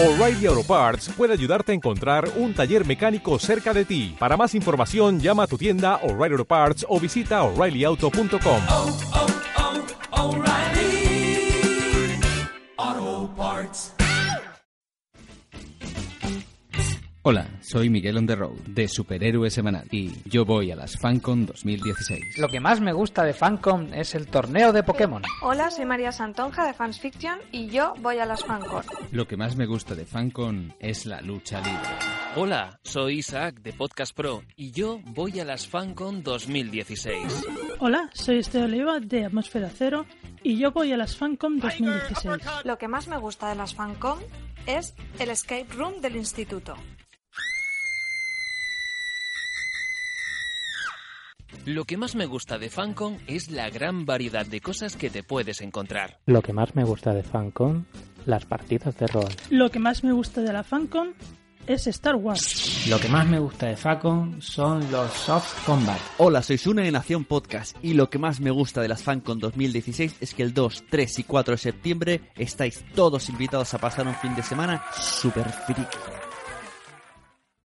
O'Reilly Auto Parts puede ayudarte a encontrar un taller mecánico cerca de ti. Para más información, llama a tu tienda O'Reilly Auto Parts o visita oreillyauto.com. O'Reilly Hola, soy Miguel on the road de Superhéroe Semanal y yo voy a las FanCon 2016. Lo que más me gusta de Fancom es el torneo de Pokémon. Hola, soy María Santonja de Fans Fiction y yo voy a las FanCon. Lo que más me gusta de FanCon es la lucha libre. Hola, soy Isaac de Podcast Pro y yo voy a las FanCon 2016. Hola, soy Este Oliva de Atmósfera Cero y yo voy a las FanCom 2016. Lo que más me gusta de las FanCon es el escape room del instituto. Lo que más me gusta de FanCon es la gran variedad de cosas que te puedes encontrar. Lo que más me gusta de FanCon, las partidas de rol. Lo que más me gusta de la FanCon es Star Wars. Lo que más me gusta de Facon son los soft combat. Hola, soy Suna de Nación Podcast y lo que más me gusta de las FanCon 2016 es que el 2, 3 y 4 de septiembre estáis todos invitados a pasar un fin de semana super friki.